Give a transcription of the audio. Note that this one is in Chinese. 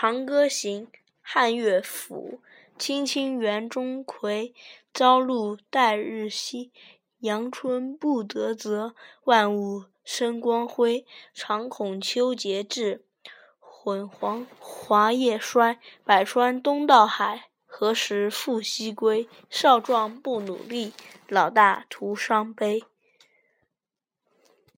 长歌行汉乐府青青园中葵朝露待日晞阳春布德泽万物生光辉常恐秋节至焜黄华叶衰百川东到海何时复西归？少壮不努力老大徒伤悲。